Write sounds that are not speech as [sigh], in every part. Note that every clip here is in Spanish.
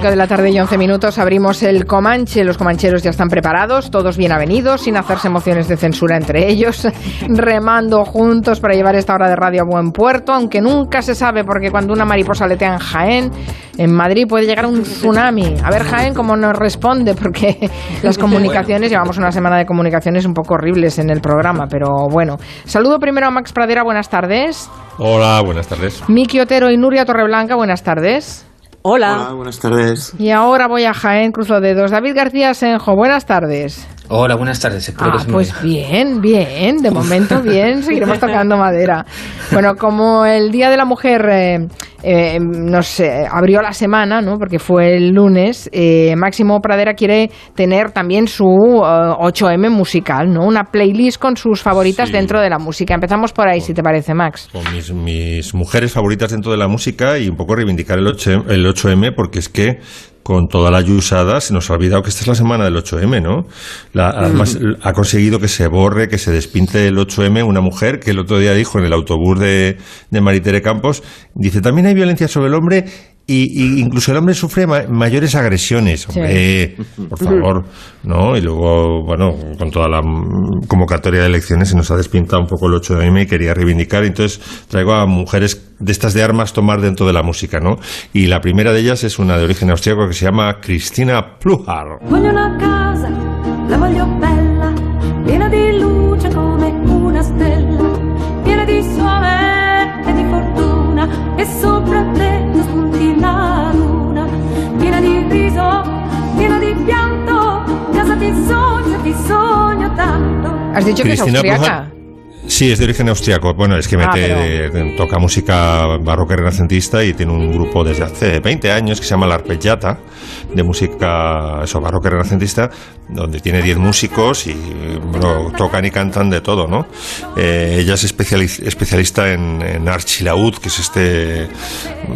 5 de la tarde y 11 minutos abrimos el Comanche. Los comancheros ya están preparados, todos bien avenidos, sin hacerse emociones de censura entre ellos, [laughs] remando juntos para llevar esta hora de radio a buen puerto, aunque nunca se sabe porque cuando una mariposa letea en Jaén, en Madrid puede llegar un tsunami. A ver Jaén cómo nos responde, porque [laughs] las comunicaciones, llevamos una semana de comunicaciones un poco horribles en el programa, pero bueno. Saludo primero a Max Pradera, buenas tardes. Hola, buenas tardes. Miki Otero y Nuria Torreblanca, buenas tardes. Hola. Hola, buenas tardes. Y ahora voy a Jaén, cruzo dedos. David García Senjo, buenas tardes. Hola, buenas tardes. Espero Ah, que se me pues bien, bien, de momento bien, [laughs] seguiremos tocando madera. Bueno, como el Día de la Mujer eh, eh, nos eh, abrió la semana, ¿no? porque fue el lunes, eh, Máximo Pradera quiere tener también su eh, 8M musical, ¿no? una playlist con sus favoritas Sí. dentro de la música. Empezamos por ahí, si te parece, Max. Con mis, mis mujeres favoritas dentro de la música y un poco reivindicar el, 8, el 8M porque es que con toda la yusada se nos ha olvidado que esta es la semana del 8M, ¿no? La- además ha conseguido que se borre, que se despinte el 8M una mujer que el otro día dijo en el autobús de, de Maritere Campos, dice, también hay violencia sobre el hombre y, y incluso el hombre sufre ma- mayores agresiones. Hombre, por [laughs] favor, ¿no? Y luego, bueno, con toda la convocatoria de elecciones se nos ha despintado un poco el 8M y quería reivindicar. Entonces traigo a mujeres de estas de armas tomar dentro de la música, ¿no? Y la primera de ellas es una de origen austriaco que se llama Cristina Pluhar. Voglio una casa, la voglio bella, piena di Has dicho que es Cristina austriaca. Pluhar. Sí, es de origen austriaco. Bueno, es que Ah, mete, pero- toca música barroca y renacentista y tiene un grupo desde hace 20 años que se llama La Arpeggiata, de música eso, barroca y renacentista, donde tiene 10 músicos y bueno, tocan y cantan de todo, ¿no? Eh, ella es especiali- especialista en, en archilaúd, que es este,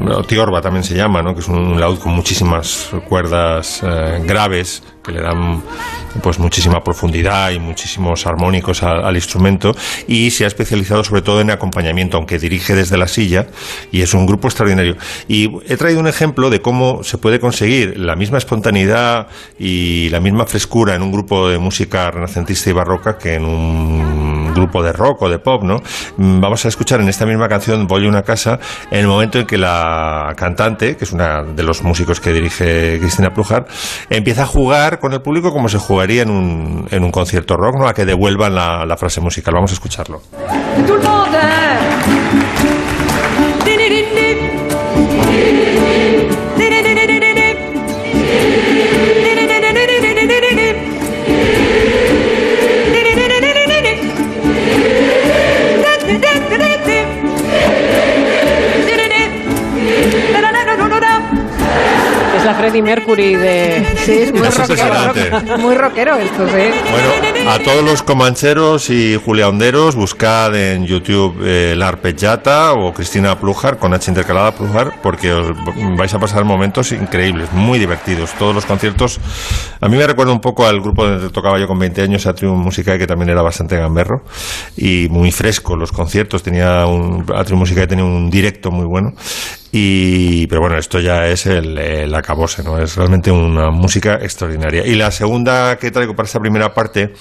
no, tiorba también se llama, ¿no? Que es un laúd con muchísimas cuerdas eh, graves que le dan pues muchísima profundidad y muchísimos armónicos al, al instrumento y se ha especializado sobre todo en acompañamiento, aunque dirige desde la silla y es un grupo extraordinario. Y he traído un ejemplo de cómo se puede conseguir la misma espontaneidad y la misma frescura en un grupo de música renacentista y barroca que en un grupo de rock o de pop, ¿no? Mm, Vamos a escuchar en esta misma canción Voy a una casa en el momento en que la cantante, que es una de los músicos que dirige Cristina Plujar, empieza a jugar con el público como se jugaría en un, en un concierto rock, ¿no? A que devuelvan la, la frase musical. Vamos a escucharlo. Freddie Mercury de... Sí, es muy Es rockero, muy rockero esto, sí. Bueno, a todos los comancheros y juliaonderos, buscad en YouTube eh, La Arpeggiata o Cristina Plujar, con H intercalada Plujar, porque os vais a pasar momentos increíbles, muy divertidos. Todos los conciertos, a mí me recuerda un poco al grupo donde tocaba yo con 20 años, Atrium Musicae, que también era bastante gamberro y muy fresco los conciertos. Tenía un, Atrium Musicae tenía un directo muy bueno. Y, pero bueno, esto ya es el, el acabose, ¿no? Es realmente una música extraordinaria. Y la segunda que traigo para esta primera parte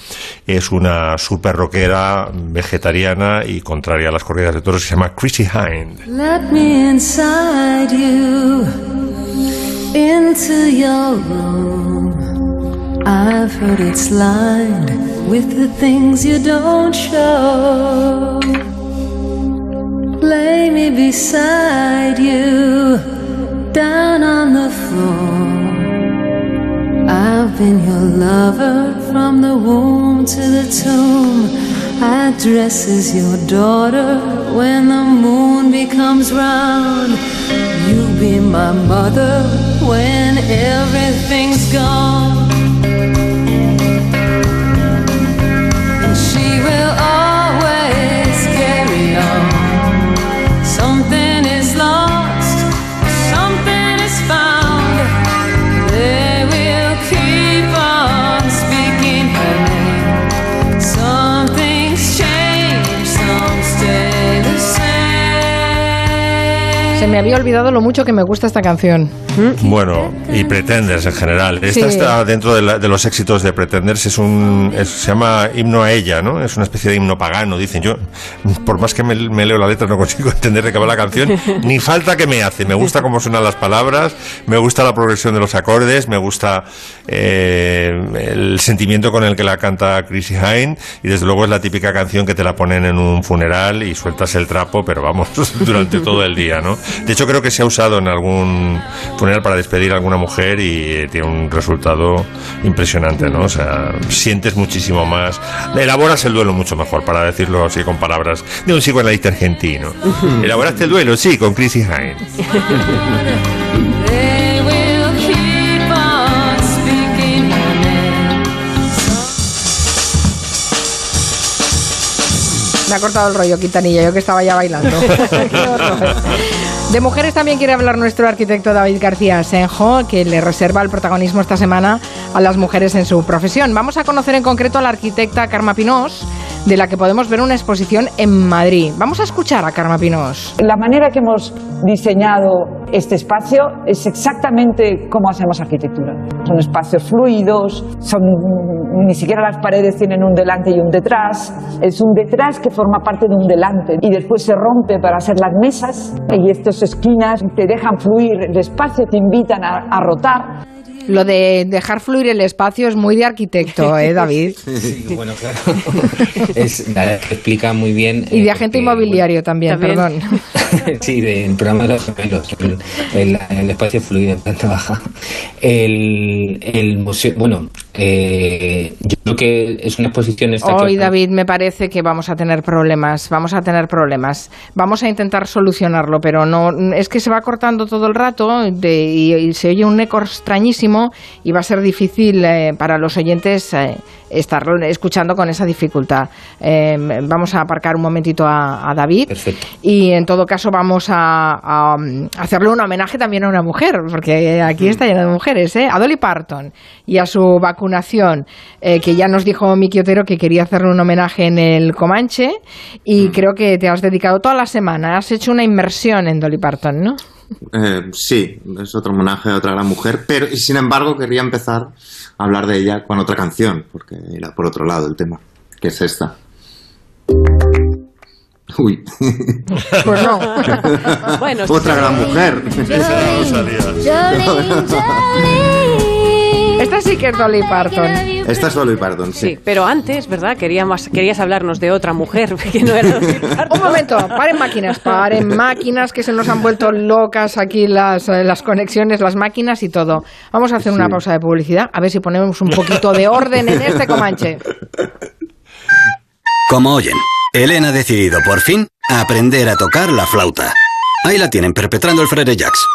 es una super rockera vegetariana y contraria a las corridas de toros se llama Chrissy Hind. Let me inside you, into your room. I've heard it's lined with the things you don't show. Beside you, down on the floor. I've been your lover from the womb to the tomb. I dress as your daughter when the moon becomes round. You be my mother when everything's gone. And she will always Se me había olvidado lo mucho que me gusta esta canción. Bueno, y Pretenders en general. Esta Sí. está dentro de, la- de los éxitos de Pretenders, es un, es- se llama himno a ella, ¿no? Es una especie de himno pagano, dicen. Yo, por más que me, me leo la letra, no consigo [laughs] entender de qué va la canción, ni falta que me hace. Me gusta cómo suenan las palabras, me gusta la progresión de los acordes, me gusta eh, el sentimiento con el que la canta Chrissy Hine, y desde luego es la típica canción que te la ponen en un funeral y sueltas el trapo, pero vamos, [laughs] durante todo el día, ¿no? De hecho, creo que se ha usado en algún funeral para despedir a alguna mujer y tiene un resultado impresionante, ¿no? O sea, sientes muchísimo más, elaboras el duelo mucho mejor, para decirlo así con palabras de un psicoanalista argentino. ¿Elaboraste el duelo? Sí, con Chrissy Hine. [laughs] ha cortado el rollo, Quintanilla, yo que estaba ya bailando. [laughs] De mujeres también quiere hablar nuestro arquitecto David García Senjo, que le reserva el protagonismo esta semana a las mujeres en su profesión. Vamos a conocer en concreto a la arquitecta Karma Pinós, de la que podemos ver una exposición en Madrid. Vamos a escuchar a Karma Pinós. La manera que hemos diseñado este espacio es exactamente como hacemos arquitectura. Son espacios fluidos, son, ni siquiera las paredes tienen un delante y un detrás. Es un detrás que forma parte de un delante y después se rompe para hacer las mesas y estas esquinas te dejan fluir el espacio, te invitan a rotar. Lo de dejar fluir el espacio es muy de arquitecto, ¿eh, [laughs] David? Sí, bueno, claro. [laughs] Es, la- explica muy bien. Y de eh, agente porque, inmobiliario también, También. perdón. [laughs] sí, del programa de los gemelos, el, el- el espacio fluido en planta baja. El, el museo, bueno, eh, yo creo que es una exposición esta Hoy, David, me parece que vamos a tener problemas. Vamos a tener problemas. Vamos a intentar solucionarlo, pero no es que se va cortando todo el rato de- y, y se oye un eco extrañísimo y va a ser difícil eh, para los oyentes eh, estar escuchando con esa dificultad. Eh, vamos a aparcar un momentito a, a David Perfecto. y en todo caso vamos a, a, um, hacerle un homenaje también a una mujer, porque aquí está lleno de mujeres, ¿eh? a Dolly Parton y a su vacunación, eh, que ya nos dijo Miki Otero que quería hacerle un homenaje en el Comanche y creo que te has dedicado toda la semana, has hecho una inmersión en Dolly Parton, ¿no? Eh, sí, es otro homenaje a otra gran mujer, pero y sin embargo querría empezar hablar de ella con otra canción, porque era por otro lado el tema, que es esta. Uy, Pues no. Bueno, otra gran mujer. Esta sí que es Dolly Parton. Esta es Dolly Parton, sí, sí. pero antes, ¿verdad? Queríamos, querías hablarnos de otra mujer [laughs] que no era Dolly [laughs] Parton. Un momento, paren máquinas, paren máquinas que se nos han vuelto locas aquí las, eh, las conexiones, las máquinas y todo. Vamos a hacer una pausa de publicidad, a ver si ponemos un poquito de orden en este Comanche. Como oyen, Elena ha decidido por fin aprender a tocar la flauta. Ahí la tienen perpetrando el Frere Jacks.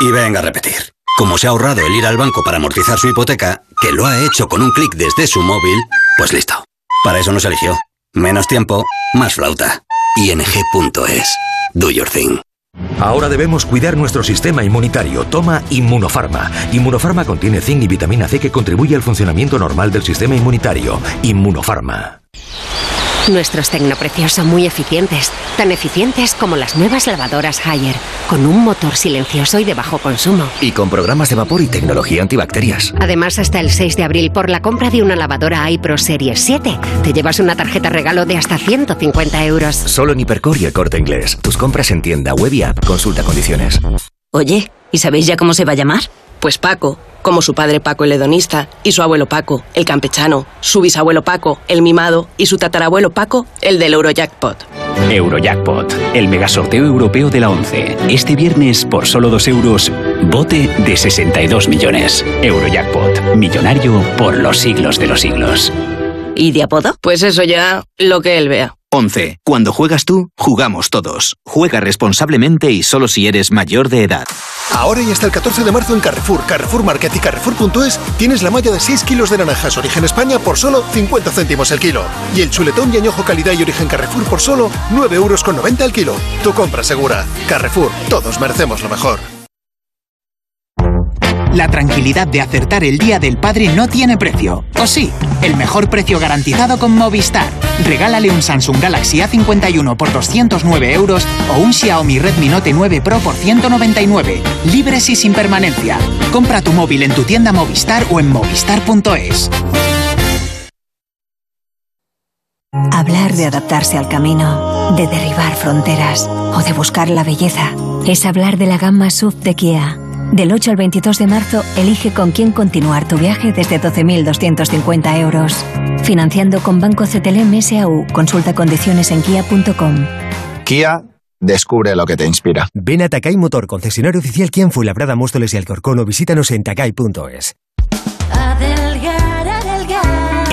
Y venga a repetir. Como se ha ahorrado el ir al banco para amortizar su hipoteca, que lo ha hecho con un clic desde su móvil, pues listo. Para eso nos eligió. Menos tiempo, más flauta. ing.es. Do your thing. Ahora debemos cuidar nuestro sistema inmunitario. Toma Inmunofarma. Inmunofarma contiene zinc y vitamina C que contribuye al funcionamiento normal del sistema inmunitario. Inmunofarma. Nuestros tecnopreciosos son muy eficientes, tan eficientes como las nuevas lavadoras Haier, con un motor silencioso y de bajo consumo. Y con programas de vapor y tecnología antibacterias. Además, hasta el 6 de abril, por la compra de una lavadora iPro Series 7, te llevas una tarjeta regalo de hasta 150 euros. Solo en Hipercor y el corte inglés. Tus compras en tienda web y app. Consulta condiciones. Oye, ¿y sabéis ya cómo se va a llamar? Pues Paco, como su padre Paco el hedonista, y su abuelo Paco, el campechano, su bisabuelo Paco, el mimado, y su tatarabuelo Paco, el del Eurojackpot. Eurojackpot, el megasorteo europeo de la 11. Este viernes, por solo 2 euros, bote de 62 millones. Eurojackpot, millonario por los siglos de los siglos. ¿Y de apodo? Pues eso ya, lo que él vea. 11. Cuando juegas tú, jugamos todos. Juega responsablemente y solo si eres mayor de edad. Ahora y hasta el 14 de marzo en Carrefour, Carrefour Market y Carrefour.es tienes la malla de 6 kilos de naranjas origen España por solo 50 céntimos el kilo. Y el chuletón y añojo calidad y origen Carrefour por solo 9 euros con 90 el kilo. Tu compra segura. Carrefour, todos merecemos lo mejor. La tranquilidad de acertar el día del padre no tiene precio. ¿O sí? El mejor precio garantizado con Movistar. Regálale un Samsung Galaxy A51 por 209 euros o un Xiaomi Redmi Note 9 Pro por 199. Libres y sin permanencia. Compra tu móvil en tu tienda Movistar o en movistar.es. Hablar de adaptarse al camino, de derribar fronteras o de buscar la belleza es hablar de la gama SUV de Kia. Del 8 al 22 de marzo, elige con quién continuar tu viaje desde 12.250 euros. Financiando con Banco CTLM SAU. Consulta condiciones en kia.com. Kia, descubre lo que te inspira. Ven a Takai Motor, concesionario oficial Kia en Fuenlabrada, Móstoles y Alcorcón o visítanos en takai.es.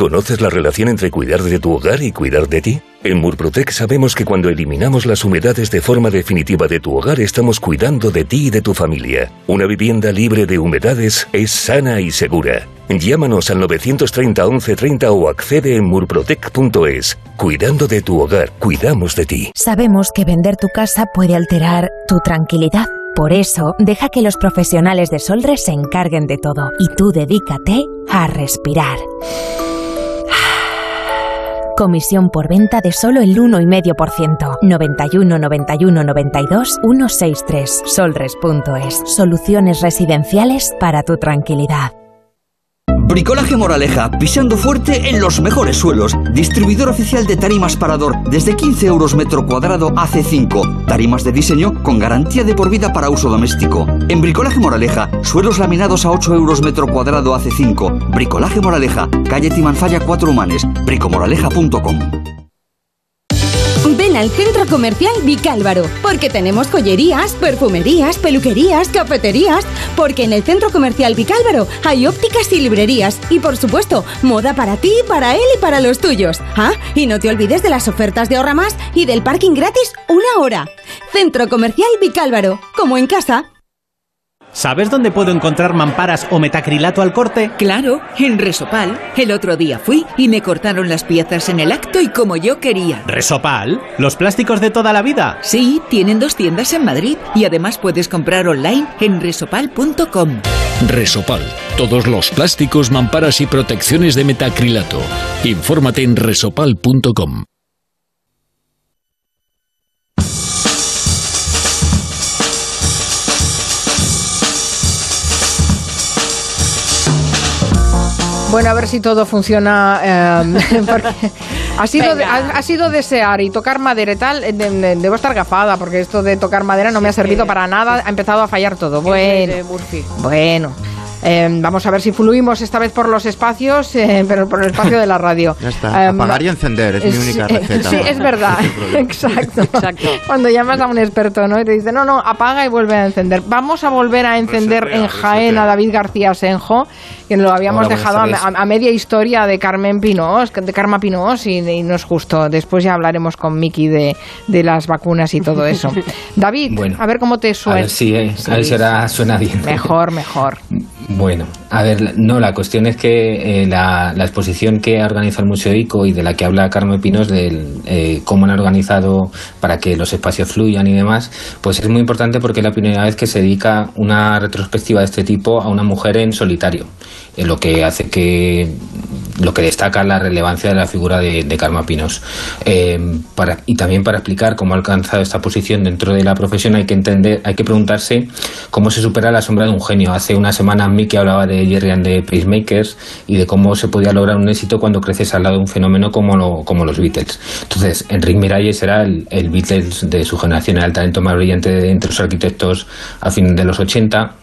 ¿Conoces la relación entre cuidar de tu hogar y cuidar de ti? En Murprotec sabemos que cuando eliminamos las humedades de forma definitiva de tu hogar estamos cuidando de ti y de tu familia. Una vivienda libre de humedades es sana y segura. Llámanos al 930 1130 o accede en murprotec.es. Cuidando de tu hogar, cuidamos de ti. Sabemos que vender tu casa puede alterar tu tranquilidad. Por eso, deja que los profesionales de Solres se encarguen de todo y tú dedícate a respirar. Comisión por venta de solo el 1,5%. 91 91 92 163. Solres.es. Soluciones residenciales para tu tranquilidad. Bricolaje Moraleja, pisando fuerte en los mejores suelos. Distribuidor oficial de tarimas Parador, desde 15 euros metro cuadrado AC5. Tarimas de diseño con garantía de por vida para uso doméstico. En Bricolaje Moraleja, suelos laminados a 8 euros metro cuadrado AC5. Bricolaje Moraleja, calle Timanfaya 4 Humanes, bricomoraleja.com. Ven al Centro Comercial Vicálvaro, porque tenemos joyerías, perfumerías, peluquerías, cafeterías, porque en el Centro Comercial Vicálvaro hay ópticas y librerías, y por supuesto, moda para ti, para él y para los tuyos. Ah, y no te olvides de las ofertas de Ahorra Más y del parking gratis una hora. Centro Comercial Vicálvaro, como en casa. ¿Sabes dónde puedo encontrar mamparas o metacrilato al corte? Claro, en Resopal. El otro día fui y me cortaron las piezas en el acto y como yo quería. ¿Resopal? ¿Los plásticos de toda la vida? Sí, tienen dos tiendas en Madrid y además puedes comprar online en resopal.com. Resopal. Todos los plásticos, mamparas y protecciones de metacrilato. Infórmate en resopal.com. Bueno, a ver si todo funciona. eh, [laughs] porque ha sido, ha, ha sido desear y tocar madera y tal. eh, de- de- debo estar gafada porque esto de tocar madera no me ha servido para nada. Ha empezado a fallar todo. Bueno, bueno. Eh, vamos a ver si fluimos esta vez por los espacios, eh, pero por el espacio de la radio. [laughs] Ya está, Eh, apagar y encender es mi única sí, receta. Sí, es verdad. [laughs] Exacto. Cuando llamas a un experto, ¿no? Y te dice, no, no, apaga y vuelve a encender. Vamos a volver a encender en Jaén a David García Senjo, que lo habíamos Hola, dejado a, media historia de Carmen Pinós, de Karma Pinós, y, y no es justo. Después ya hablaremos con Miki de, de las vacunas y todo eso. [laughs] David, Bueno, a ver cómo te A suena. ver si, eh, a ver si ahora suena bien. Mejor, mejor. Bueno, a ver, no, la cuestión es que eh, la, la exposición que ha organizado el Museo ICO y de la que habla Carmen Pinos, de cómo han organizado para que los espacios fluyan y demás, pues es muy importante porque es la primera vez que se dedica una retrospectiva de este tipo a una mujer en solitario, lo que hace que lo que destaca la relevancia de la figura de, de Karma Pinos. Eh, y también para explicar cómo ha alcanzado esta posición dentro de la profesión hay que entender, hay que preguntarse cómo se supera la sombra de un genio. Hace una semana Mickey hablaba de Jerry and the Pacemakers y de cómo se podía lograr un éxito cuando creces al lado de un fenómeno como, lo- como los Beatles. Entonces, Enrique Miralles era el, Beatles de su generación, era el talento más brillante de entre los arquitectos a fin de los 80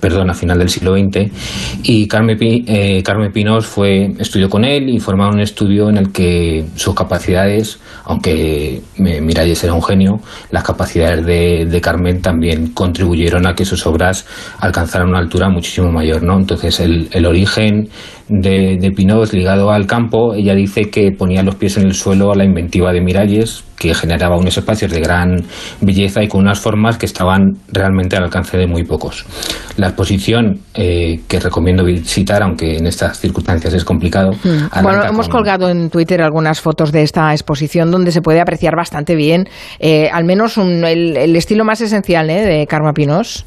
perdón, a final del siglo XX. Y Carmen, eh, Carmen Pinos fue, estudió con él y formaron un estudio en el que sus capacidades, aunque Miralles era un genio, las capacidades de, Carmen también contribuyeron a que sus obras alcanzaran una altura muchísimo mayor. ¿no? Entonces, el, el origen de, de Pinós ligado al campo, ella dice que ponía los pies en el suelo a la inventiva de Miralles, que generaba unos espacios de gran belleza y con unas formas que estaban realmente al alcance de muy pocos. La exposición eh, que recomiendo visitar, aunque en estas circunstancias es complicado. Hmm. Bueno, hemos colgado en Twitter algunas fotos de esta exposición donde se puede apreciar bastante bien, eh, al menos el, estilo más esencial ¿eh? de Karma Pinós.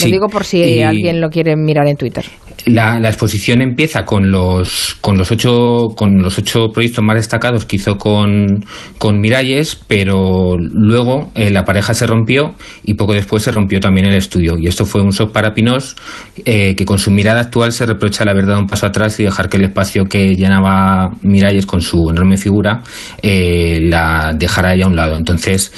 Lo digo por si alguien lo quiere mirar en Twitter. La, exposición empieza con los, con los ocho, con los ocho proyectos más destacados que hizo con, con Miralles, pero luego eh, la pareja se rompió y poco después se rompió también el estudio. Y esto fue un shock para Pinós, eh, que con su mirada actual se reprocha la verdad un paso atrás y dejar que el espacio que llenaba Miralles con su enorme figura eh, la dejara ya a un lado. Entonces,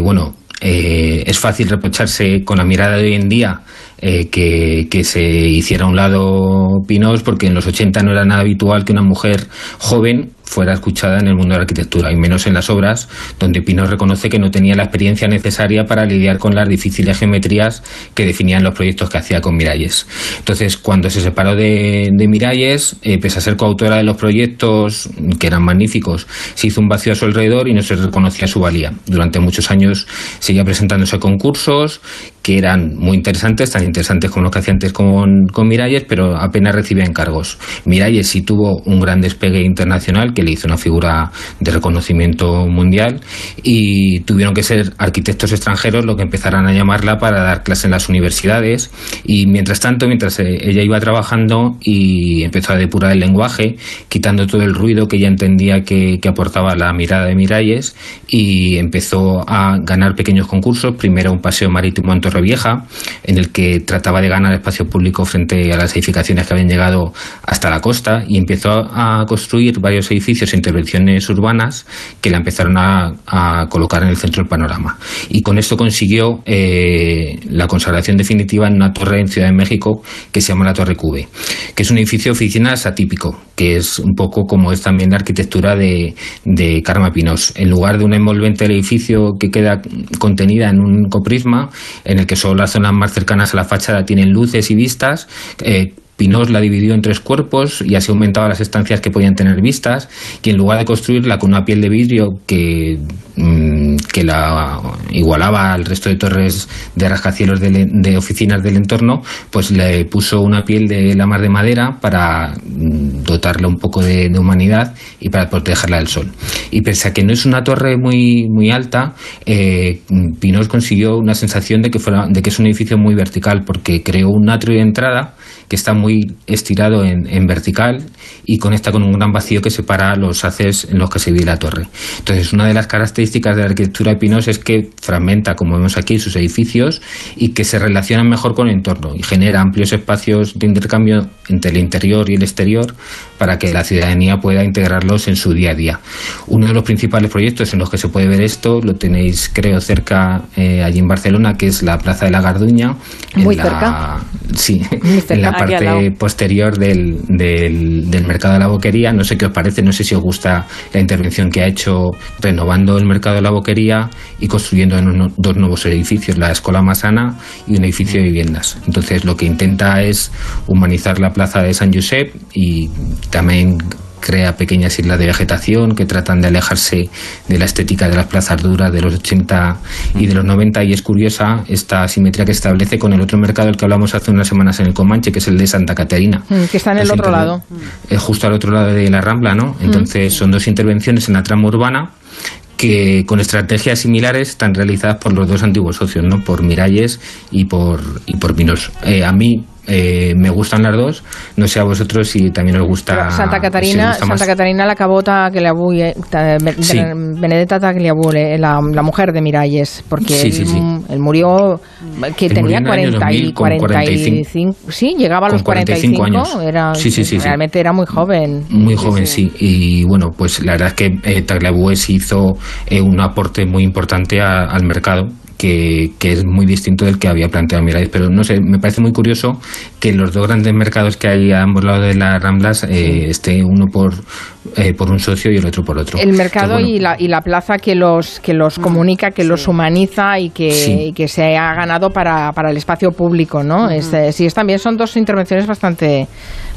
bueno, es fácil reprocharse con la mirada de hoy en día eh, que, se hiciera a un lado Pinós, porque en los 80 no era nada habitual que una mujer joven fuera escuchada en el mundo de la arquitectura, y menos en las obras donde Pino reconoce que no tenía la experiencia necesaria para lidiar con las difíciles geometrías que definían los proyectos que hacía con Miralles. Entonces, cuando se separó de, Miralles, eh, pese a ser coautora de los proyectos, que eran magníficos, se hizo un vacío a su alrededor y no se reconocía su valía. Durante muchos años seguía presentándose a concursos que eran muy interesantes, tan interesantes como los que hacía antes con, con Miralles, pero apenas recibía encargos. Miralles sí tuvo un gran despegue internacional que le hizo una figura de reconocimiento mundial y tuvieron que ser arquitectos extranjeros lo que empezaran a llamarla para dar clases en las universidades y mientras tanto, mientras eh, ella iba trabajando y empezó a depurar el lenguaje, quitando todo el ruido que ella entendía que, que aportaba la mirada de Miralles y empezó a ganar pequeños concursos, primero un paseo marítimo en Torrevieja, en el que trataba de ganar espacio público frente a las edificaciones que habían llegado hasta la costa y empezó a construir varios edificios e intervenciones urbanas que la empezaron a, colocar en el centro del panorama. Y con esto consiguió eh, la consagración definitiva en una torre en Ciudad de México que se llama la Torre Cube, que es un edificio oficinas atípico, que es un poco como es también la arquitectura de, de Karma Pinos. En lugar de una envolvente del edificio que queda contenida en un coprisma, en el que solo las zonas más cercanas a la fachada tienen luces y vistas, eh, Pinós la dividió en tres cuerpos y así aumentaba las estancias que podían tener vistas y en lugar de construirla con una piel de vidrio que, mm, que la igualaba al resto de torres de rascacielos de, oficinas del entorno, pues le puso una piel de la mar de madera para mm, dotarla un poco de, humanidad y para protegerla del sol. Y pese a que no es una torre muy, muy alta, eh, Pinós consiguió una sensación de que, fuera, de que es un edificio muy vertical porque creó un atrio de entrada que está muy estirado en, vertical y conecta con un gran vacío que separa los haces en los que se divide la torre. Entonces, una de las características de la arquitectura de Pinos es que fragmenta, como vemos aquí, sus edificios y que se relacionan mejor con el entorno y genera amplios espacios de intercambio entre el interior y el exterior para que la ciudadanía pueda integrarlos en su día a día. Uno de los principales proyectos en los que se puede ver esto lo tenéis, creo, cerca eh, allí en Barcelona, que es la Plaza de la Garduña. Muy cerca. Sí, en la parte posterior del, del, mercado de la boquería. No sé qué os parece, no sé si os gusta la intervención que ha hecho renovando el mercado de la boquería y construyendo dos nuevos edificios, la Escuela Masana y un edificio de viviendas. Entonces lo que intenta es humanizar la plaza de San Josep y también crea pequeñas islas de vegetación que tratan de alejarse de la estética de las plazas duras de los 80 y de los 90 y es curiosa esta simetría que establece con el otro mercado del que hablamos hace unas semanas en el Comanche, que es el de Santa Caterina. Mm, que está en el otro lado. Es justo al otro lado de la Rambla, ¿no? Mm. Entonces son dos intervenciones en la trama urbana que con estrategias similares están realizadas por los dos antiguos socios, ¿no? por Miralles y por, y por Pinos. Eh, a mí eh, me gustan las dos. No sé a vosotros si también os gusta. Santa Catarina, Santa Catarina la cabota que le abuye, Benedetta Tagliabue, la, la mujer de Miralles, porque él, murió que tenía 40 y 45, sí, llegaba a los 45, años. Era, realmente era muy joven. Muy joven, sí. Y bueno, pues la verdad es que eh, Tagliabue hizo eh, un aporte muy importante al mercado que, que, es muy distinto del que había planteado Miralles. Pero no sé, me parece muy curioso que los dos grandes mercados que hay a ambos lados de las Ramblas eh, esté uno por, eh, por un socio y el otro por otro. El mercado y, la, y la plaza que los, que los comunica, que los humaniza y que, y que se ha ganado para, para el espacio público, ¿no? es, eh, sí, es, también son dos intervenciones bastante,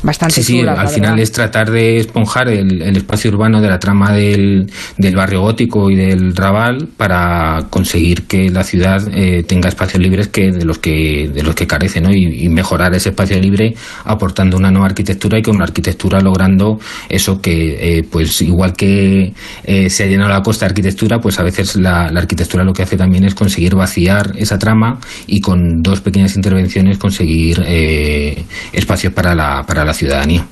bastante sí, sí, chulas, al final verdad. es tratar de esponjar el, el, espacio urbano de la trama del, del, barrio gótico y del Raval para conseguir que la ciudad eh, tenga espacios libres que de los que de los que carece, ¿no? Y, mejorar ese espacio libre aportando una nueva arquitectura y con la arquitectura logrando eso que, eh, pues igual que eh, se ha llenado la costa de arquitectura, pues a veces la, arquitectura lo que hace también es conseguir vaciar esa trama y con dos pequeñas intervenciones conseguir eh, espacios para la, para la ciudadanía.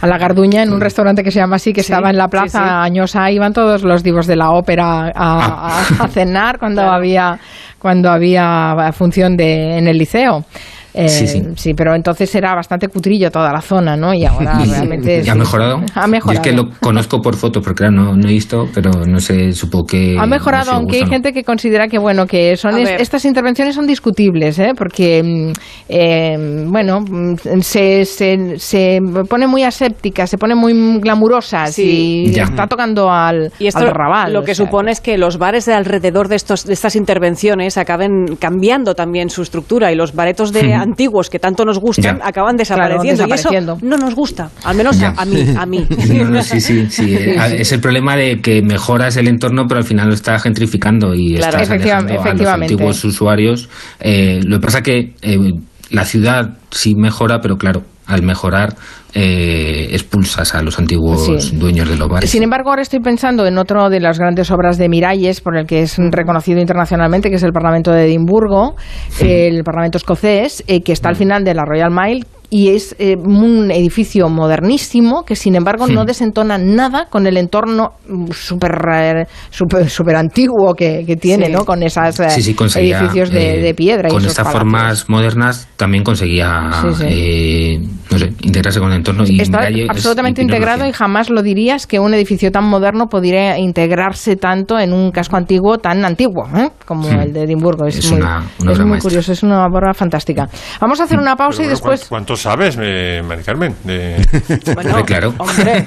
A la Garduña, en un restaurante que se llama así, que sí, estaba en la plaza sí, sí. Añosa, iban todos los divos de la ópera a, a, a cenar cuando [laughs] claro. había cuando había función de, en el liceo. Eh, sí, sí. sí, pero entonces era bastante cutrillo toda la zona, ¿no? Y ahora [laughs] realmente... ¿Y ha mejorado? Ha mejorado. Yo es que lo conozco por foto, porque claro, no, no he visto, pero no sé, supongo que... Ha mejorado, no sé, aunque hay no. gente que considera que, bueno, que son es, estas intervenciones son discutibles, ¿eh? Porque, eh, bueno, se, se, se, pone muy aséptica, se pone muy glamurosa sí. y ya. está tocando al, y esto al rabal. Lo que sea, supone es que los bares de alrededor de, estos, de estas intervenciones acaben cambiando también su estructura y los baretos de antiguos que tanto nos gustan Ya. acaban desapareciendo, Claro, desapareciendo. y eso no nos gusta, al menos a, a mí, a mí. [laughs] No, no, sí, sí, sí. [laughs] Es el problema de que mejoras el entorno, pero al final lo estás gentrificando y Claro. estás alejando a los antiguos usuarios. Eh, lo que pasa que eh, la ciudad sí mejora, pero claro, al mejorar eh, expulsas a los antiguos Sí. dueños de los bares. Sin embargo, ahora estoy pensando en otro de las grandes obras de Miralles, por el que es reconocido internacionalmente, que es el Parlamento de Edimburgo, el Parlamento escocés, eh, que está al final de la Royal Mile. Y es eh, un edificio modernísimo que, sin embargo, no Hmm. desentona nada con el entorno mm, súper eh, súper súper antiguo que, que tiene, Sí. ¿no? Con esos Sí, sí, conseguía, edificios de, eh, de piedra. y Con esos estas palacios. formas modernas también conseguía, Sí, sí. eh, no sé, integrarse con el entorno. Y Está absolutamente y integrado y jamás lo dirías que un edificio tan moderno podría integrarse tanto en un casco antiguo tan antiguo ¿eh? como Hmm. el de Edimburgo. Es, Es muy, una- una es muy curioso, es una obra fantástica. Vamos a hacer una pausa Pero y bueno, después... ¿cuánto, cuánto sabes, eh, Mari Carmen? De... [laughs] Bueno, claro. Hombre,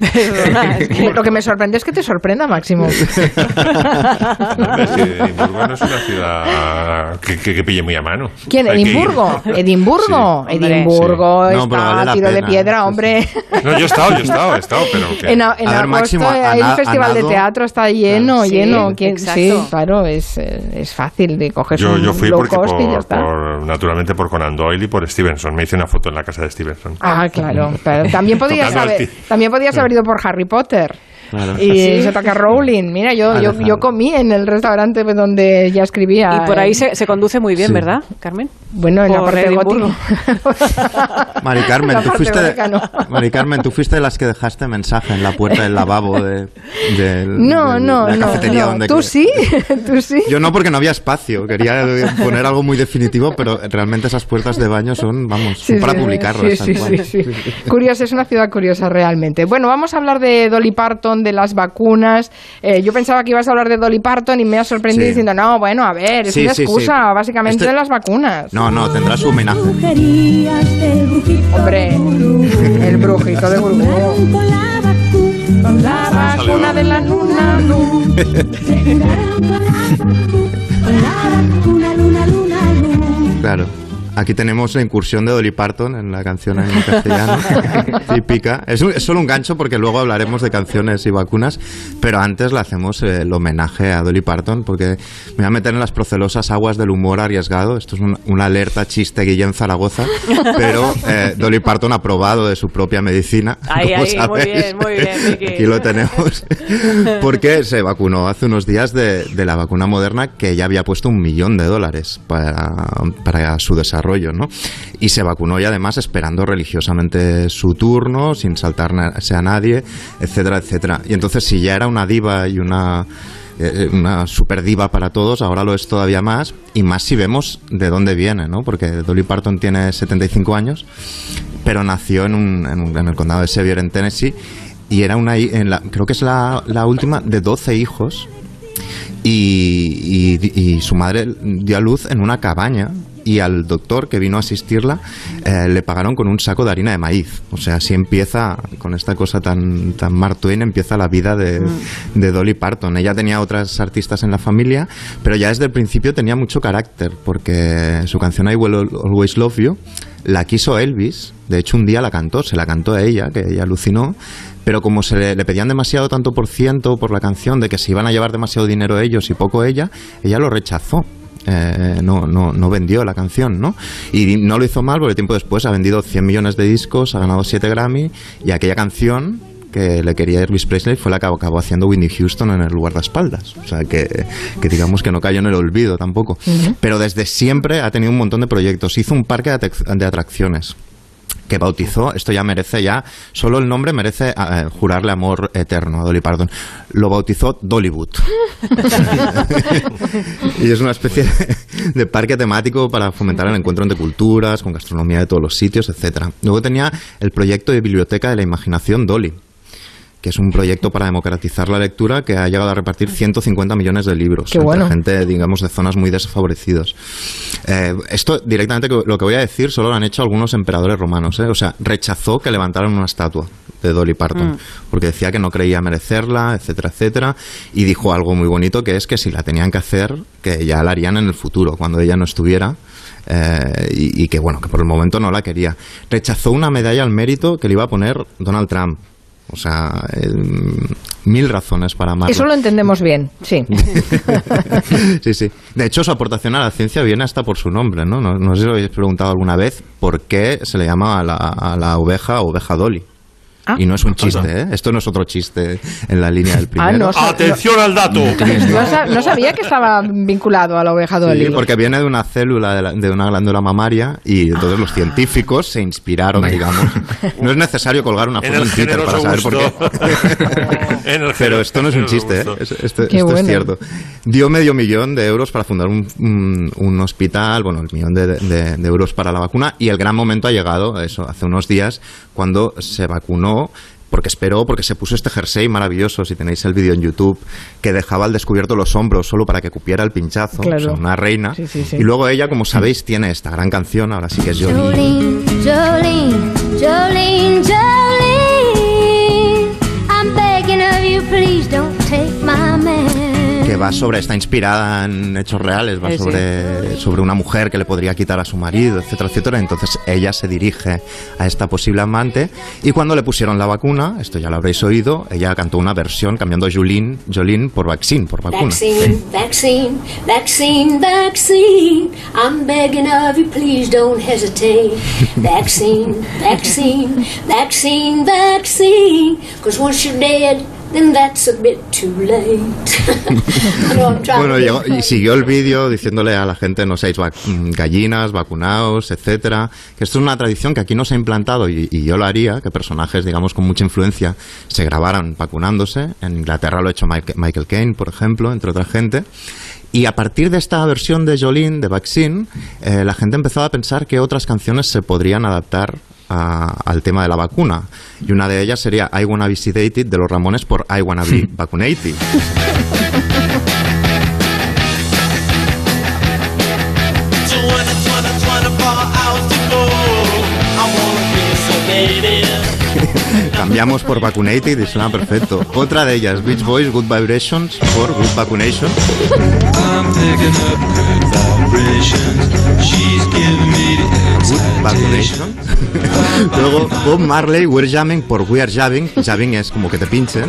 perdona, es que lo que me sorprende es que te sorprenda, Máximo. [laughs] Si Edimburgo no es una ciudad que, que- que pille muy a mano. ¿Quién? ¿Edimburgo? Edimburgo. Sí. Edimburgo Hombre, está sí. No, pero vale a la tiro de pena. piedra, hombre. No, yo he estado, yo he estado, he estado, pero que... En, en A ver, agosto Máximo, a el na- festival a de teatro está lleno, Sí, lleno. ¿Quién- exacto. Sí, claro, es, eh, es fácil de coger Yo, un yo fui low porque cost y ya por, está. por- naturalmente por Conan Doyle y por Stevenson. Me hice una foto en la casa de Stevenson. Ah, claro, claro. También [laughs] podías haber, también podías haber ido por Harry Potter. Claro. Y Sí. J.K. Rowling. Mira, yo, yo, yo comí en el restaurante donde ella escribía. Y por ahí eh, se, se conduce muy bien, Sí. ¿verdad, Carmen? Bueno, en la por parte Edimburgo. gótica. [laughs] Mari Carmen, La tú parte fuiste, no. [laughs] Mari Carmen, tú fuiste de las que dejaste mensaje en la puerta del lavabo de, del- No, de no, la no. cafetería no. donde Tú sí, [laughs] tú sí. Yo no, porque no había espacio. Quería poner algo muy definitivo, pero realmente esas puertas de baño son, vamos, son Sí, para cual. sí, sí. Curiosa, es una ciudad curiosa realmente. Bueno, vamos a hablar de Dolly Parton, de las vacunas. Eh, yo pensaba que ibas a hablar de Dolly Parton y me has sorprendido Sí. diciendo, no, bueno, a ver, es Sí, una sí, sí. excusa básicamente Este- de las vacunas. No, no, tendrá su homenaje. Hombre, el brujito de Burgos. Con la vacuna de la luna. Claro. Aquí tenemos la incursión de Dolly Parton en la canción en castellano, [laughs] típica. Es, un- es solo un gancho porque luego hablaremos de canciones y vacunas, pero antes le hacemos eh, el homenaje a Dolly Parton porque me voy a meter en las procelosas aguas del humor arriesgado. Esto es un- una alerta chiste Guillén Zaragoza, pero eh, Dolly Parton ha probado de su propia medicina. [laughs] Ahí, como ahí, muy sabéis. bien, muy bien, Miki. Aquí lo tenemos. [laughs] Porque se vacunó hace unos días de, de la vacuna moderna que ya había puesto un millón de dólares para, para su desarrollo, ¿no? Y se vacunó y además esperando religiosamente su turno, sin saltarse a nadie, etcétera, etcétera. Y entonces si ya era una diva y una eh, una super diva para todos, ahora lo es todavía más, y más si vemos de dónde viene, ¿no? Porque Dolly Parton tiene 75 años, pero nació en, un, en, el condado de Sevier, en Tennessee, y era una, en la, creo que es la, la última de 12 hijos, y, y- y su madre dio a luz en una cabaña y al doctor que vino a asistirla eh, le pagaron con un saco de harina de maíz. O sea, así empieza, con esta cosa tan, tan Mark Twain, empieza la vida de, de Dolly Parton. Ella tenía otras artistas en la familia, pero ya desde el principio tenía mucho carácter, porque su canción I Will Always Love You la quiso Elvis, de hecho un día la cantó, se la cantó a ella, que ella alucinó, pero como se le, pedían demasiado tanto por ciento por la canción, de que se iban a llevar demasiado dinero ellos y poco ella, ella lo rechazó. Eh, no, no, no vendió la canción, ¿no? Y no lo hizo mal porque tiempo después ha vendido 100 millones de discos, ha ganado 7 Grammy y aquella canción que le quería Elvis Presley fue la que acabó haciendo Whitney Houston en el guardaespaldas. O sea, que, que digamos que no cayó en el olvido tampoco. Pero desde siempre ha tenido un montón de proyectos. Hizo un parque de atrac- de atracciones que bautizó, esto ya merece ya, solo el nombre merece eh, jurarle amor eterno a Dolly Parton. Lo bautizó Dollywood. [laughs] y es una especie de, de parque temático para fomentar el encuentro entre culturas, con gastronomía de todos los sitios, etcétera. Luego tenía el proyecto de Biblioteca de la Imaginación Dolly que es un proyecto para democratizar la lectura que ha llegado a repartir 150 millones de libros Qué entre bueno. gente, digamos, de zonas muy desfavorecidos. Eh, esto directamente lo que voy a decir solo lo han hecho algunos emperadores romanos. ¿eh? O sea, rechazó que levantaran una estatua de Dolly Parton Mm. porque decía que no creía merecerla, etcétera, etcétera. Y dijo algo muy bonito que es que si la tenían que hacer, que ya la harían en el futuro, cuando ella no estuviera. eh, y, y que bueno, que por el momento no la quería. Rechazó una medalla al mérito que le iba a poner Donald Trump. O sea, eh, mil razones para amarla. Eso lo entendemos bien, sí. [laughs] sí, sí. De hecho, su aportación a la ciencia viene hasta por su nombre, ¿no? No, no sé si lo habéis preguntado alguna vez por qué se le llama a la, a la oveja oveja Dolly. Ah. Y no es un chiste, ¿eh? Esto no es otro chiste en la línea del primero. Ah, no sab- Atención al dato. [laughs] No, sa- no sabía que estaba vinculado a la oveja Dolly. Sí, porque viene de una célula de, la- de una glándula mamaria y entonces los científicos se inspiraron, digamos. [laughs] No es necesario colgar una En foto el en Twitter para saber por qué. [laughs] En el Pero esto no es un chiste, ¿eh? Es- esto, Qué esto es bueno. cierto. Dio medio millón de euros para fundar un, un- un hospital, bueno, el millón de, de- de euros para la vacuna y el gran momento ha llegado, eso, hace unos días, cuando se vacunó porque esperó, porque se puso este jersey maravilloso, si tenéis el vídeo en YouTube, que dejaba al descubierto los hombros solo para que cupiera el pinchazo, Claro. o sea, una reina. Sí, sí, sí. Y luego ella, como sabéis, tiene esta gran canción, ahora sí que es Jolie. Jolene, Jolene, Jolene, Jolene. Va sobre, está inspirada en hechos reales, va sobre, sobre una mujer que le podría quitar a su marido, etcétera, etcétera. Entonces ella se dirige a esta posible amante y cuando le pusieron la vacuna, esto ya lo habréis oído, ella cantó una versión cambiando Jolene, Jolene por vaccine, por vacuna. Vaccine, vaccine, vaccine, vaccine. I'm begging of you, please don't hesitate. [laughs] Vaccine, vaccine, vaccine, vaccine. Cause once you're dead, then that's a bit too late. [laughs] Bueno, llegó- y siguió el vídeo diciéndole a la gente no seáis mm, gallinas, vacunaos, etcétera. Que esto es una tradición que aquí no se ha implantado y, y yo lo haría, que personajes, digamos, con mucha influencia se grabaran vacunándose. En Inglaterra lo ha hecho Mike- Michael Caine, por ejemplo, entre otra gente. Y a partir de esta versión de Jolene, de Vaccine, eh, la gente empezó a pensar que otras canciones se podrían adaptar a- al tema de la vacuna. Y una de ellas sería I Wanna Be Sedated de los Ramones por I Wanna Be [laughs] Vaccinated. [laughs] Cambiamos por Vaccinated y suena perfecto. Otra de ellas, Beach Boys, Good Vibrations por Good Vaccination. Good [laughs] Luego Bob Marley, We're Jamming por We Are Jamming. Jamming es como que te pinchen.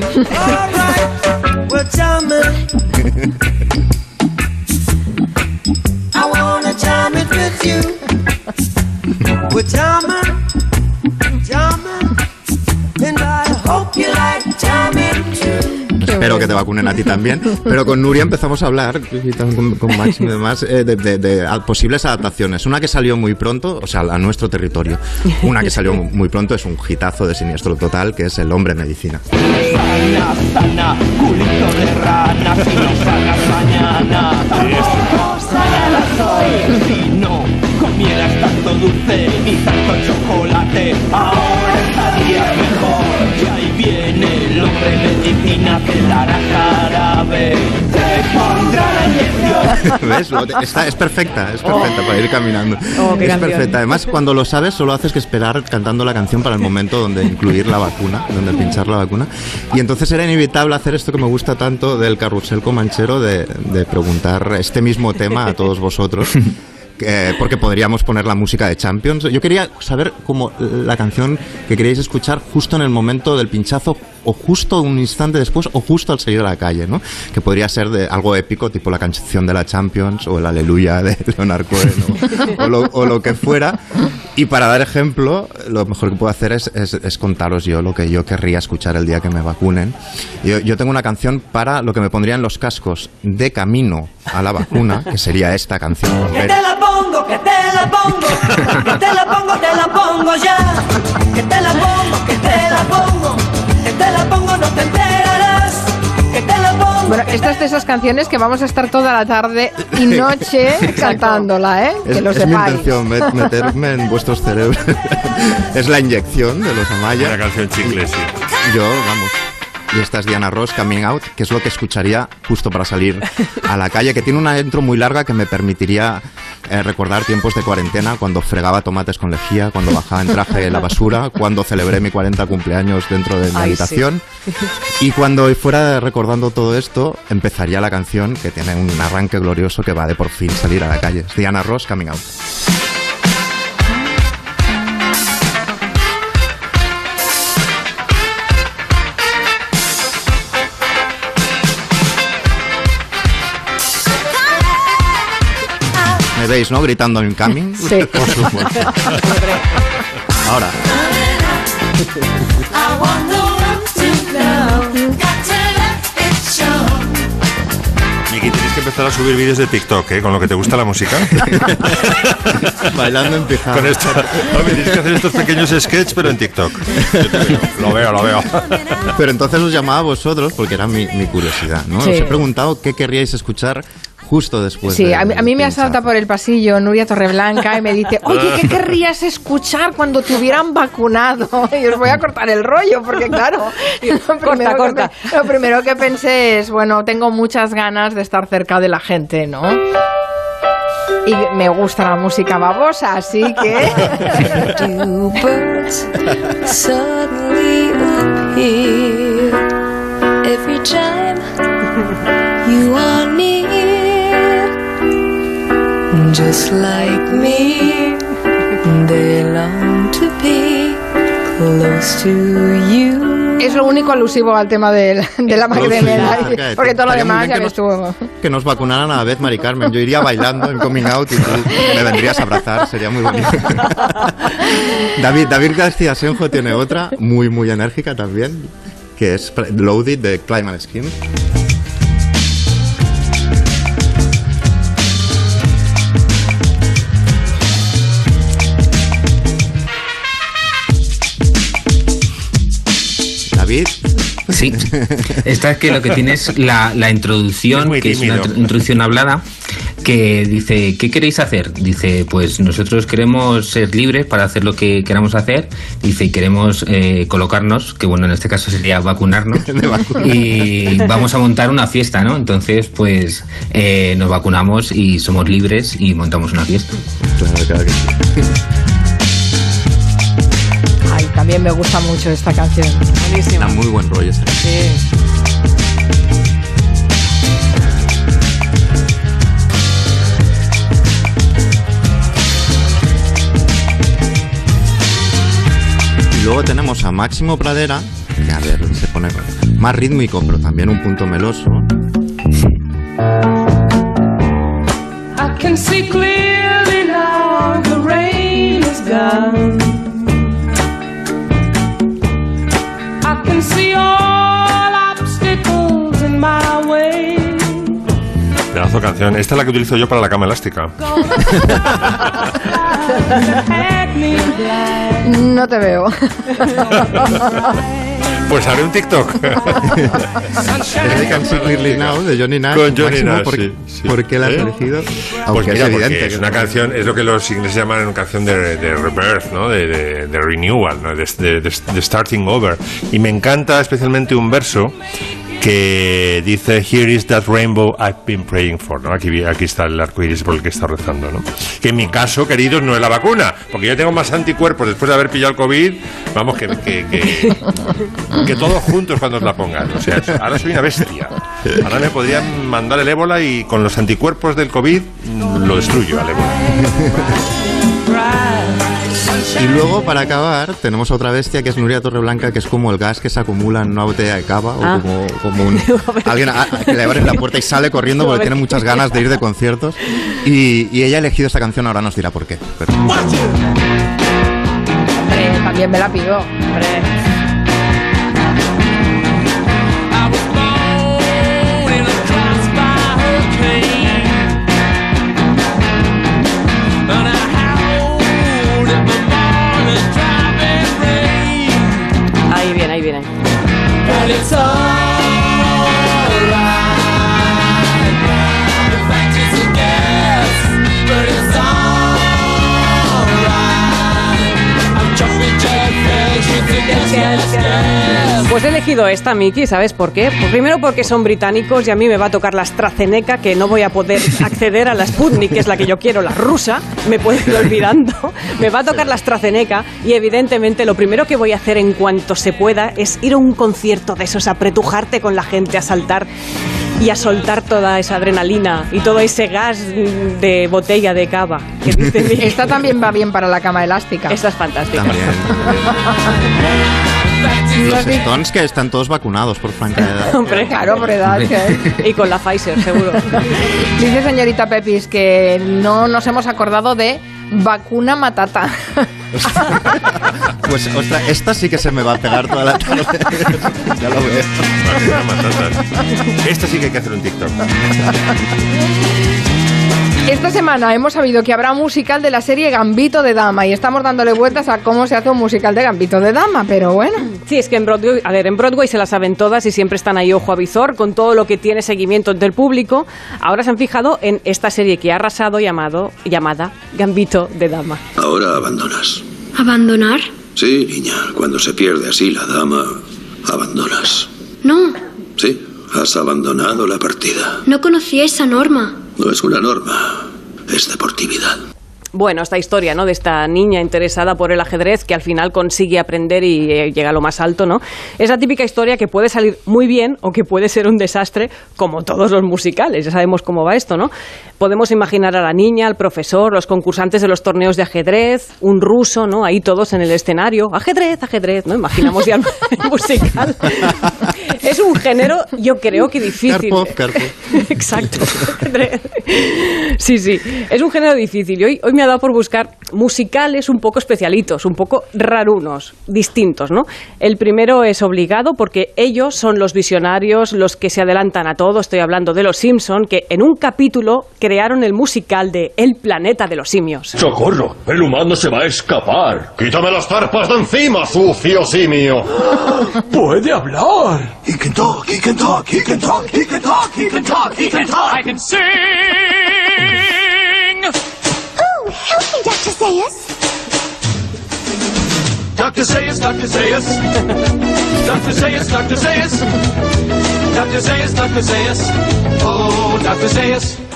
Espero que te vacunen a ti también. [laughs] Pero con Nuria empezamos a hablar, y también con, con Max y demás, eh, de, de- de a- posibles adaptaciones. Una que salió muy pronto, o sea, a nuestro territorio. Una que salió muy pronto es un hitazo de siniestro total, que es El hombre medicina. Sana, sana, culito de rana, si no sanas mañana. Sana soy. Si no comieras tanto dulce ni tanto chocolate, ahora estarías mejor. Hombre medicina, te dará jarabe. Te ¿Ves? Lo- Está, es perfecta, es perfecta para ir caminando. Oh, es canción. perfecta. Además, cuando lo sabes, solo haces que esperar cantando la canción para el momento donde incluir la vacuna, donde pinchar la vacuna. Y entonces era inevitable hacer esto que me gusta tanto del carrusel comanchero, de, de preguntar este mismo tema a todos vosotros. [laughs] que- porque podríamos poner la música de Champions. Yo quería saber cómo la canción que queríais escuchar justo en el momento del pinchazo o justo un instante después o justo al salir a la calle, ¿no? Que podría ser de algo épico, tipo la canción de la Champions o el Aleluya de [laughs] Leonard Cohen o, lo, que fuera. Y para dar ejemplo, lo mejor que puedo hacer es, contaros yo lo que yo querría escuchar el día que me vacunen. Yo, tengo una canción para lo que me pondría en los cascos de camino a la vacuna, que sería esta canción. Que te la pongo, que te la pongo, que te la pongo, te la pongo ya. Que te la pongo, que te la pongo, Bueno, esta es de esas canciones que vamos a estar toda la tarde y [laughs] noche cantándola, ¿eh? Es, que lo es mi sepáis. intención, met- meterme en vuestros cerebros. [laughs] es la inyección de los Amaya. Una canción chicle, sí. Yo, vamos. Y esta es Diana Ross, Coming Out, que es lo que escucharía justo para salir a la calle, que tiene una intro muy larga que me permitiría eh, recordar tiempos de cuarentena, cuando fregaba tomates con lejía, cuando bajaba en traje de la basura, cuando celebré mi 40 cumpleaños dentro de mi Ay, sí. habitación. Y cuando fuera recordando todo esto, empezaría la canción que tiene un arranque glorioso que va de por fin salir a la calle. Es Diana Ross, Coming Out. Veis, no? Gritando en coming. [laughs] Sí. Por supuesto. Ahora. Miki, tienes que empezar a subir vídeos de TikTok, ¿eh? Con lo que te gusta la música. [laughs] Bailando en pijama. Con esto. Hombre, tienes que hacer estos pequeños sketches, pero en TikTok. Yo te veo. Lo veo, lo veo. Pero entonces os llamaba a vosotros porque era mi, mi curiosidad, ¿no? Sí. Os he preguntado qué querríais escuchar justo después Sí, de- a mí, a mí me asalta por el pasillo Nuria Torreblanca y me dice, [laughs] oye, ¿qué querrías escuchar cuando te hubieran vacunado? [laughs] Y os voy a cortar el rollo, porque claro, [laughs] lo primero, corta. Que, lo primero que pensé es, bueno, tengo muchas ganas de estar cerca de la gente, ¿no? Y me gusta la música babosa, así que... Just like me, they long to be close to you. Es lo único alusivo al tema del- de, la Magdalena, Sí, porque porque todo lo demás ya que ves tú. Que nos vacunaran a la vez, Mari Carmen. Yo iría bailando en Coming Out y tú me vendrías a abrazar, sería muy bonito. [laughs] David, David García Senjo tiene otra, muy, muy enérgica también, que es Loaded de Climate Skin. David. Sí. Esta es que lo que tiene es la, la introducción, Es que es una introducción hablada, que dice, ¿qué queréis hacer? Dice, pues nosotros queremos ser libres para hacer lo que queramos hacer. Dice, y queremos eh, colocarnos, que bueno, en este caso sería vacunarnos. [laughs] y vamos a montar una fiesta, ¿no? Entonces, pues eh, nos vacunamos y somos libres y montamos una fiesta. Claro, claro que sí. También me gusta mucho esta canción. Buenísima. Da muy buen rollo ese. Sí. Y luego tenemos a Máximo Pradera, que a ver, se pone más rítmico, pero también un punto meloso. I can see clearly now the rain is gone. Pedazo de canción. Esta es la que utilizo yo para la cama elástica. No te veo. Pues haré un TikTok. Clearly Now, de Johnny Nash. Con Johnny Nash, ¿por, sí, sí. ¿por qué la has ¿Eh? elegido? Pues mira, es porque evidente. es que- una canción, es lo que los ingleses llaman una canción de, de rebirth, ¿no? de, de- de renewal, ¿no? de, de- de- de starting over. Y me encanta especialmente un verso que dice Here is that rainbow I've been praying for, ¿no? Aquí, aquí está el arco iris por el que está rezando, ¿no? Que en mi caso, queridos, no es la vacuna, porque yo tengo más anticuerpos después de haber pillado el COVID, vamos, que, que, que, [laughs] que todos juntos cuando os la pongan. O sea, ahora soy una bestia. Ahora me podrían mandar el ébola y con los anticuerpos del COVID lo destruyo al ébola. [laughs] Y luego, para acabar, tenemos a otra bestia que es Nuria Torreblanca, que es como el gas que se acumula en una botella de cava Ah. o como, como un, [laughs] alguien a- que le abren la puerta y sale corriendo porque tiene muchas ganas de ir de conciertos. Y, y ella ha elegido esta canción, ahora nos dirá por qué. Pero- Hombre, también me la pido. Hombre. Pues he elegido esta, Miki, ¿sabes por qué? Pues primero porque son británicos y a mí me va a tocar la AstraZeneca, que no voy a poder [laughs] acceder a la Sputnik, que es la que yo quiero, la rusa, me puedo ir olvidando. Me va a tocar la AstraZeneca y evidentemente lo primero que voy a hacer en cuanto se pueda es ir a un concierto de esos, apretujarte con la gente, a saltar y a soltar toda esa adrenalina y todo ese gas de botella de cava. que dice Miki. [laughs] Esta también va bien para la cama elástica. Esta es fantástica. También. [laughs] Los Stones que están todos vacunados por franca edad. [laughs] Hombre, Claro, por edad. Y con la Pfizer, seguro. Dice señorita Pepis que no nos hemos acordado de vacuna matata. [laughs] Pues ostras, esta sí que se me va a pegar toda la tarde. [laughs] ya lo veo. Vacuna matatas. Esta sí que hay que hacer un TikTok. [laughs] Esta semana hemos sabido que habrá musical de la serie Gambito de Dama y estamos dándole vueltas a cómo se hace un musical de Gambito de Dama, pero bueno. Sí, es que en Broadway, a ver, en Broadway se las saben todas y siempre están ahí ojo a visor con todo lo que tiene seguimiento del público. Ahora se han fijado en esta serie que ha arrasado llamado, llamada Gambito de Dama. Ahora abandonas. ¿Abandonar? Sí, niña, cuando se pierde así la dama, abandonas. No, Sí, has abandonado la partida. no conocía esa norma. No es una norma, es deportividad. Bueno, esta historia, ¿no? De esta niña interesada por el ajedrez que al final consigue aprender y eh, llega a lo más alto, ¿no? Es la típica historia que puede salir muy bien o que puede ser un desastre, como todos los musicales. Ya sabemos cómo va esto, ¿no? Podemos imaginar a la niña, al profesor, los concursantes de los torneos de ajedrez, un ruso, ¿no? Ahí todos en el escenario. Ajedrez, ajedrez, ¿no? Imaginamos ya [laughs] el musical. Es un género, yo creo que difícil. Karpov, Karpov. [laughs] Exacto. Sí, sí. Es un género difícil. Hoy, hoy me ha dado por buscar musicales un poco especialitos, un poco rarunos, distintos, ¿no? El primero es obligado porque ellos son los visionarios, los que se adelantan a todo. Estoy hablando de Los Simpson, que en un capítulo crearon el musical de El planeta de los simios. ¡Socorro! ¡El humano se va a escapar! ¡Quítame las zarpas de encima, sucio simio! [laughs] ¡Puede hablar! He can talk, he can talk, he can talk, he can talk, he can talk, he can talk. I can sing. Sayus? Dr. Sayus, Dr. Sayus. Dr. Sayus, Dr. Sayus. Dr. Sayus, Dr. Sayus. Oh, Dr. Sayus.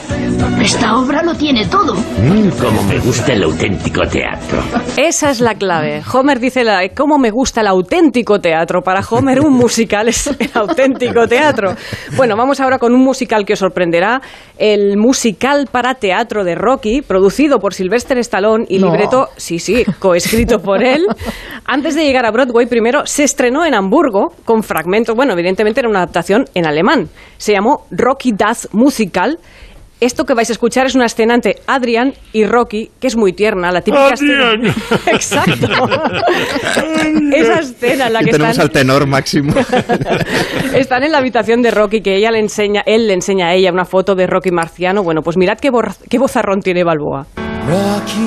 Esta obra lo tiene todo. Mmm, como me gusta el auténtico teatro. Esa es la clave. Homer dice la, cómo me gusta el auténtico teatro. Para Homer un musical es el auténtico teatro. Bueno, vamos ahora con un musical que os sorprenderá. El musical para teatro de Rocky, producido por Sylvester Stallone y No. libreto, sí, sí, coescrito por él. Antes de llegar a Broadway, primero se estrenó en Hamburgo con fragmentos. Bueno, evidentemente era una adaptación en alemán. Se llamó Rocky Das Musical. Esto que vais a escuchar es una escena entre Adrian y Rocky, que es muy tierna, la típica Adrian. escena. [laughs] Exacto. Esa escena en la Y que tenemos están, al tenor máximo. [laughs] están en la habitación de Rocky, que ella le enseña, él le enseña a ella una foto de Rocky marciano. Bueno, pues mirad qué, bor- qué bozarrón tiene Balboa. Rocky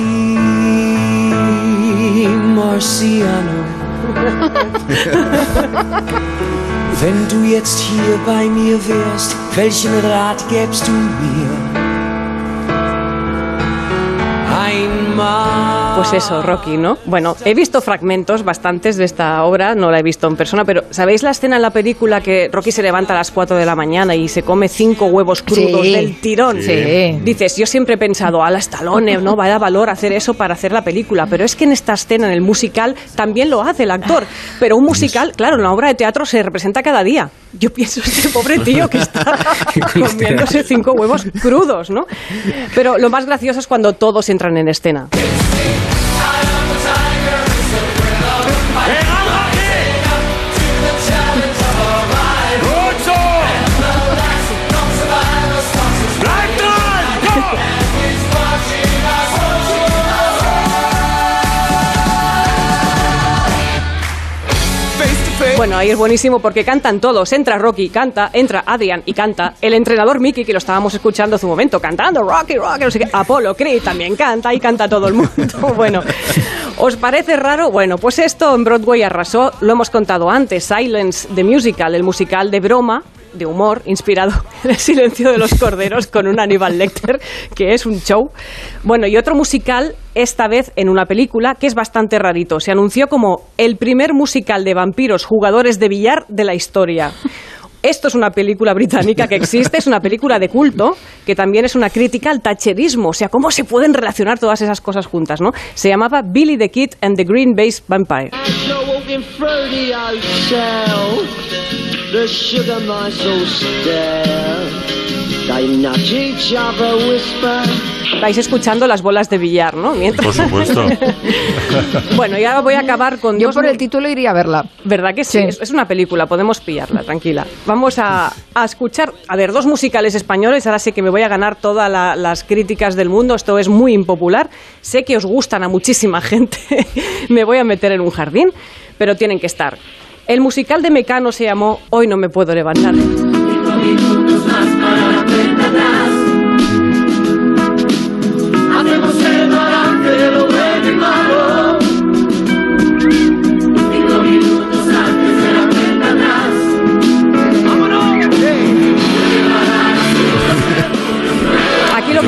Marciano. [laughs] Wenn du jetzt hier bei mir wärst, welchen Rat gäbst du mir? Einmal Pues eso, Rocky, ¿no? Bueno, he visto fragmentos, bastantes de esta obra, no la he visto en persona, pero ¿sabéis la escena en la película que Rocky se levanta a las 4 de la mañana y se come cinco huevos crudos Sí. del tirón? Sí. Dices, yo siempre he pensado, a la Stallone, ¿no? Vaya valor hacer eso para hacer la película, pero es que en esta escena, en el musical, también lo hace el actor. Pero un musical, claro, en la obra de teatro se representa cada día. Yo pienso, [laughs] este pobre tío que está [laughs] comiéndose cinco huevos crudos, ¿no? Pero lo más gracioso es cuando todos entran en escena. me. Bueno, ahí es buenísimo porque cantan todos. Entra Rocky, canta, entra Adrian y canta. El entrenador Mickey, que lo estábamos escuchando hace un momento, cantando Rocky, Rocky. Apolo Creed también canta y canta todo el mundo. [laughs] Bueno, ¿os parece raro? Bueno, pues esto en Broadway arrasó. Lo hemos contado antes. Silence, the musical, el musical de broma de humor inspirado [laughs] en el silencio de los corderos con un Aníbal Lecter que es un show. Bueno, y otro musical, esta vez en una película que es bastante rarito. Se anunció como el primer musical de vampiros jugadores de billar de la historia. Esto es una película británica que existe, es una película de culto, que también es una crítica al tacherismo, o sea, cómo se pueden relacionar todas esas cosas juntas, ¿no? Se llamaba Billy the Kid and the Green Base Vampire. The sugar mice all stare. They nudge each other, whisper. Vais escuchando las bolas de billar, ¿no? Mientras- Por supuesto. [laughs] Bueno, y ahora voy a acabar con Yo dos por el título iría a verla. ¿Verdad que sí? Es, es una película, podemos pillarla, tranquila. Vamos a, a escuchar, a ver, dos musicales españoles. Ahora sé que me voy a ganar todas la- las críticas del mundo. Esto es muy impopular. Sé que os gustan a muchísima [laughs] gente. me voy a meter en un jardín, pero tienen que estar. El musical de Mecano se llamó Hoy no me puedo levantar.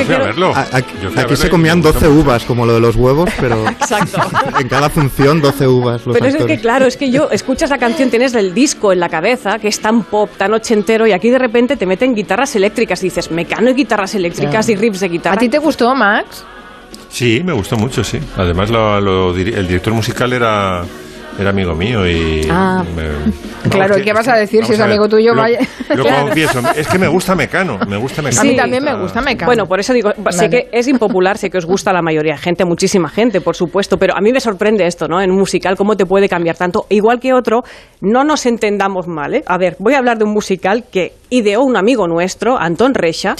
Fui a quiero... verlo. A- Aquí, fui se verlo comían me gustó 12 uvas, como lo de los huevos, pero [laughs] Exacto. en cada función 12 uvas. Los Pero es que, claro, es que yo escuchas la canción, tienes el disco en la cabeza, que es tan pop, tan ochentero, y aquí de repente te meten guitarras eléctricas. Y dices, mecano y guitarras eléctricas Claro. y riffs de guitarra. ¿A ti te gustó, Max? Sí, me gustó mucho, sí. Además, lo- el director musical era, era amigo mío y... Ah. me- Claro, vamos, ¿y qué vas a decir si es ver, amigo tuyo? Lo, Vaya. lo Claro. confieso, es que me gusta Mecano, me gusta Mecano. A mí también me gusta. Mecano. Bueno, por eso digo, sé que es impopular, sé que os gusta a la mayoría de gente, muchísima gente, por supuesto, pero a mí me sorprende esto, ¿no? En un musical, cómo te puede cambiar tanto. Igual que otro, no nos entendamos mal, ¿eh? A ver, voy a hablar de un musical que ideó un amigo nuestro, Antón Reixa,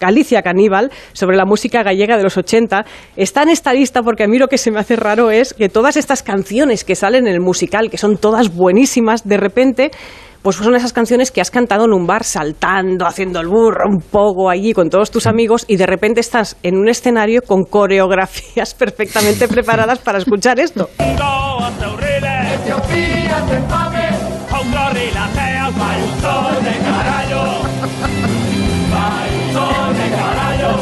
Galicia Caníbal, sobre la música gallega de los 80. Está en esta lista porque a mí lo que se me hace raro es que todas estas canciones que salen en el musical, que son todas buenísimas, de repente pues son esas canciones que has cantado en un bar saltando, haciendo el burro un poco allí con todos tus amigos y de repente estás en un escenario con coreografías [laughs] perfectamente preparadas para escuchar esto flor y la fea, faltón de carallo, faltón de carallo.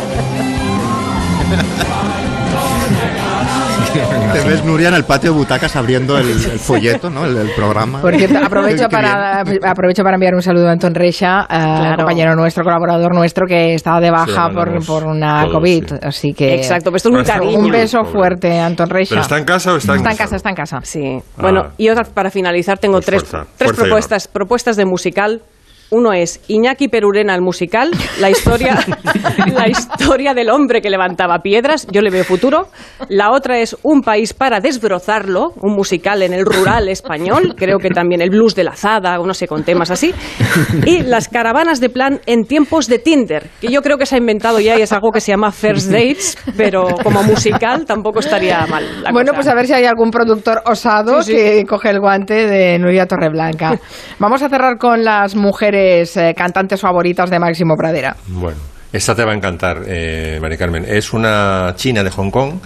[laughs] Te ves, Nuria, en el patio de butacas abriendo el, el folleto, ¿no? El, el programa. Por cierto, [laughs] aprovecho para, aprovecho para enviar un saludo a Antón Reixa, eh, compañero nuestro, colaborador nuestro, que estaba de baja Sí, por, por una todos, COVID. sí. Así que. Exacto, pero esto es un cariño. Un beso Pobre. fuerte, Antón Reixa. ¿Pero está en casa o está en Está en casa? casa, está en casa. Sí. Bueno, Ah. y otra para finalizar tengo Pues tres, fuerza, tres fuerza propuestas, propuestas de musical. Uno es Iñaki Perurena el musical, la historia, [laughs] la historia del hombre que levantaba piedras, yo le veo futuro. La otra es Un país para desbrozarlo, un musical en el rural español, creo que también el blues de la azada, o no sé, con temas así. Y las caravanas de plan en tiempos de Tinder, que yo creo que se ha inventado ya y es algo que se llama First Dates, pero como musical tampoco estaría mal. la Bueno, cosa. pues a ver si hay algún productor osado Sí, sí. que coge el guante de Nuria Torreblanca. Vamos a cerrar con las mujeres eh, cantantes favoritas de Máximo Pradera. Bueno, Esta te va a encantar, eh, Mari Carmen. Es una china de Hong Kong,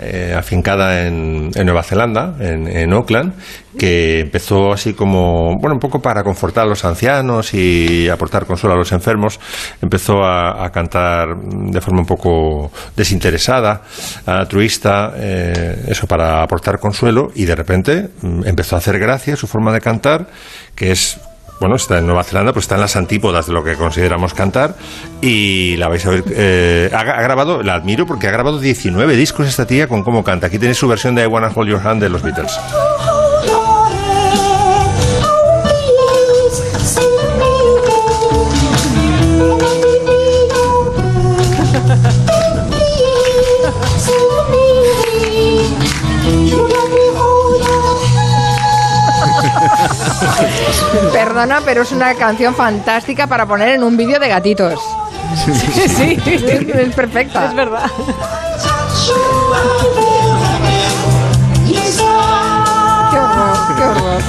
eh, afincada en, en Nueva Zelanda, en, en Auckland, que empezó así como, bueno, un poco para confortar a los ancianos y aportar consuelo a los enfermos. Empezó a, a cantar de forma un poco desinteresada, altruista, eh, eso para aportar consuelo, y de repente mm, empezó a hacer gracia su forma de cantar, que es bueno, está en Nueva Zelanda, pues está en las antípodas de lo que consideramos cantar y la vais a ver. eh, ha, ha grabado, la admiro porque ha grabado 19 discos esta tía con cómo canta. Aquí tenéis su versión de I Wanna Hold Your Hand de los Beatles. [laughs] Perdona, pero es una canción fantástica para poner en un vídeo de gatitos. Sí, es, es perfecta. Es verdad. Qué horror, qué horror.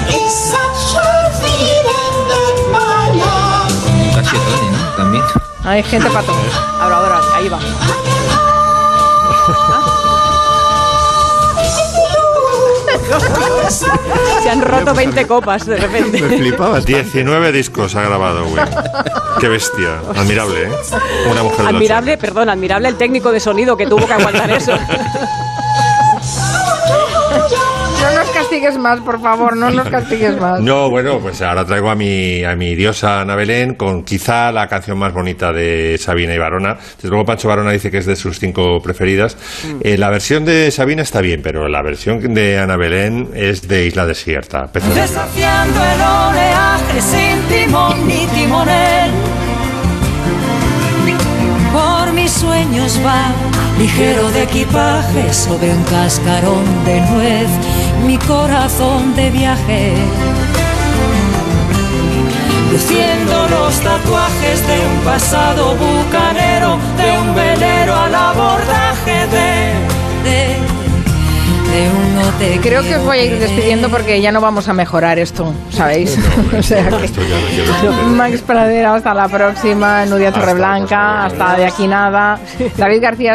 Casio Tony, ¿no? También. Hay gente para todo. Ahora, ahora, ahí va. [laughs] Se han roto 20 copas de repente. Me flipabas. 19 discos ha grabado, güey. Qué bestia. Admirable, ¿eh? Una mujer de Admirable, perdón, admirable el técnico de sonido que tuvo que aguantar eso. [laughs] castigues más, por favor, no nos castigues más. No, bueno, pues ahora traigo a mi, a mi diosa Ana Belén con quizá la canción más bonita de Sabina y Barona. Desde luego Pancho Barona dice que es de sus cinco preferidas. Eh, la versión de Sabina está bien, pero la versión de Ana Belén es de Isla Desierta. Desafiando el oleaje sin timón ni timonel. Por mis sueños va, ligero de equipaje, sobre un cascarón de nuez, mi corazón de viaje. Luciendo los tatuajes de un pasado bucanero, de un velero al abordaje de, de, Creo que os voy a ir despidiendo porque ya no vamos a mejorar esto, ¿sabéis? [laughs] o sea que... [laughs] Max Pradera, hasta la próxima. Nudia Torreblanca, hasta de aquí nada. David García